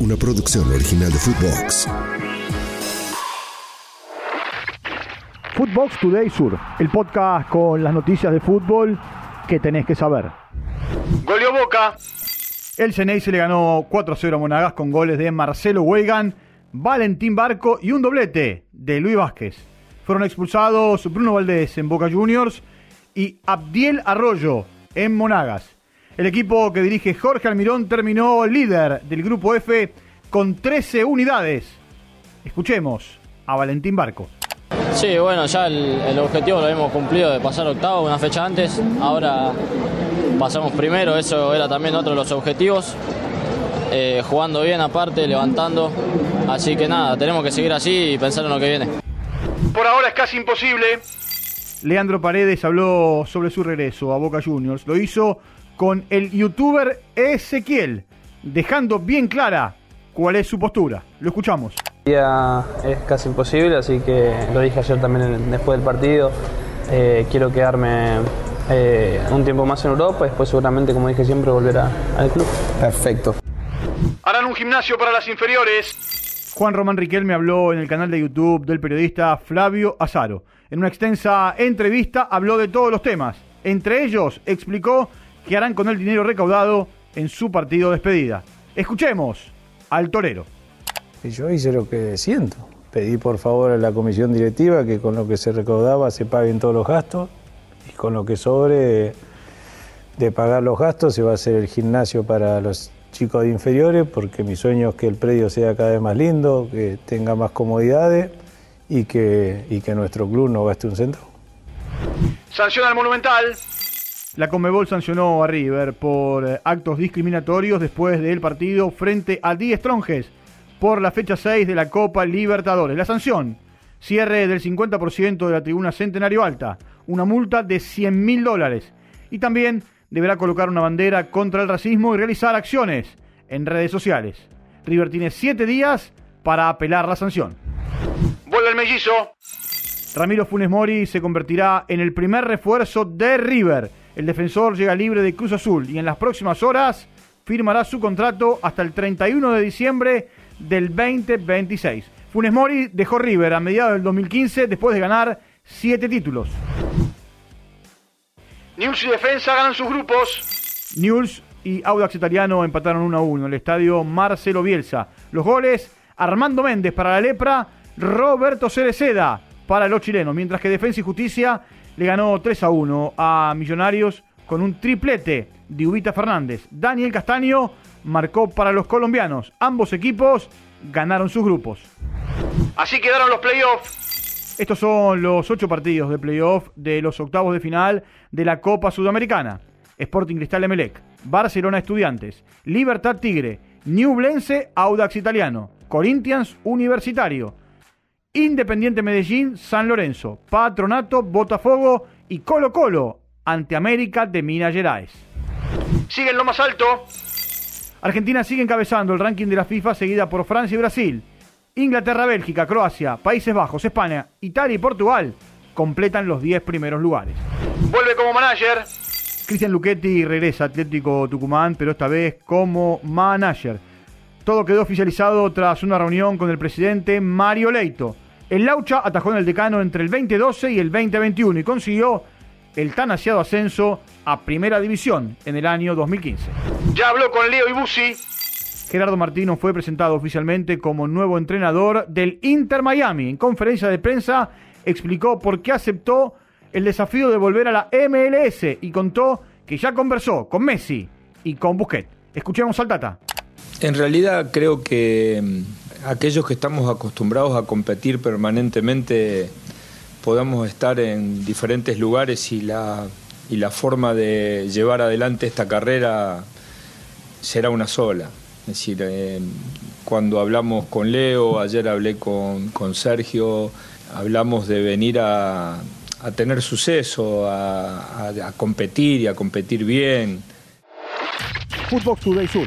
una producción original de Footbox. Footbox Today Sur, el podcast con las noticias de fútbol que tenés que saber. Golio Boca. El Ceney se le ganó 4-0 a Monagas con goles de Marcelo Weigan, Valentín Barco y un doblete de Luis Vázquez. Fueron expulsados Bruno Valdés en Boca Juniors y Abdiel Arroyo en Monagas. El equipo que dirige Jorge Almirón terminó líder del grupo F con 13 unidades. Escuchemos a Valentín Barco. Sí, bueno, ya el, objetivo lo hemos cumplido de pasar octavo una fecha antes. Ahora pasamos primero, eso era también otro de los objetivos. Eh, jugando bien aparte, levantando. Así que nada, tenemos que seguir así y pensar en lo que viene. Por ahora es casi imposible. Leandro Paredes habló sobre su regreso a Boca Juniors. Lo hizo con el youtuber Ezequiel, dejando bien clara cuál es su postura. Lo escuchamos. Es casi imposible, así que lo dije ayer también después del partido. Eh, quiero quedarme eh, un tiempo más en Europa y después seguramente, como dije siempre, volver al club. Perfecto. Harán un gimnasio para las inferiores. Juan Román Riquelme habló en el canal de YouTube del periodista Flavio Azaro. En una extensa entrevista habló de todos los temas. Entre ellos explicó que harán con el dinero recaudado en su partido de despedida. Escuchemos al torero. Yo hice lo que siento. Pedí por favor a la comisión directiva que con lo que se recaudaba se paguen todos los gastos y con lo que sobre de pagar los gastos se va a hacer el gimnasio para los chicos de inferiores porque mi sueño es que el predio sea cada vez más lindo, que tenga más comodidades y que, y que nuestro club no gaste un centro. Sanciona al Monumental. La Conmebol sancionó a River por eh, actos discriminatorios después del partido frente a Die Stronges por la fecha 6 de la Copa Libertadores. La sanción, cierre del 50% de la tribuna Centenario Alta, una multa de 100 mil dólares y también deberá colocar una bandera contra el racismo y realizar acciones en redes sociales. River tiene 7 días para apelar la sanción. Vuelve el mellizo. Ramiro Funes Mori se convertirá en el primer refuerzo de River el defensor llega libre de Cruz Azul y en las próximas horas firmará su contrato hasta el 31 de diciembre del 2026. Funes Mori dejó River a mediados del 2015 después de ganar siete títulos. News y Defensa ganan sus grupos. News y Audax Italiano empataron 1 a 1 en el estadio Marcelo Bielsa. Los goles, Armando Méndez para la Lepra, Roberto Cereceda para los chilenos, mientras que Defensa y Justicia le ganó 3 a 1 a Millonarios con un triplete de Ubita Fernández. Daniel Castaño marcó para los colombianos. Ambos equipos ganaron sus grupos. Así quedaron los playoffs. Estos son los ocho partidos de playoff de los octavos de final de la Copa Sudamericana. Sporting Cristal Emelec, Barcelona Estudiantes, Libertad Tigre, Newblense Audax Italiano, Corinthians Universitario, Independiente Medellín, San Lorenzo, Patronato, Botafogo y Colo Colo ante América de Minas Gerais. Siguen lo más alto. Argentina sigue encabezando el ranking de la FIFA seguida por Francia y Brasil. Inglaterra, Bélgica, Croacia, Países Bajos, España, Italia y Portugal completan los 10 primeros lugares. Vuelve como manager. Cristian Luchetti regresa a Atlético Tucumán, pero esta vez como manager. Todo quedó oficializado tras una reunión con el presidente Mario Leito. El Laucha atajó en el decano entre el 2012 y el 2021 y consiguió el tan ansiado ascenso a Primera División en el año 2015. Ya habló con Leo Ibusi. Gerardo Martino fue presentado oficialmente como nuevo entrenador del Inter Miami. En conferencia de prensa explicó por qué aceptó el desafío de volver a la MLS y contó que ya conversó con Messi y con Busquets. Escuchemos al Tata. En realidad creo que mm, aquellos que estamos acostumbrados a competir permanentemente podamos estar en diferentes lugares y la, y la forma de llevar adelante esta carrera será una sola. Es decir, eh, cuando hablamos con Leo, ayer hablé con, Sergio, hablamos de venir a, a tener suceso, a, a, competir y a competir bien. Fútbol Today Sur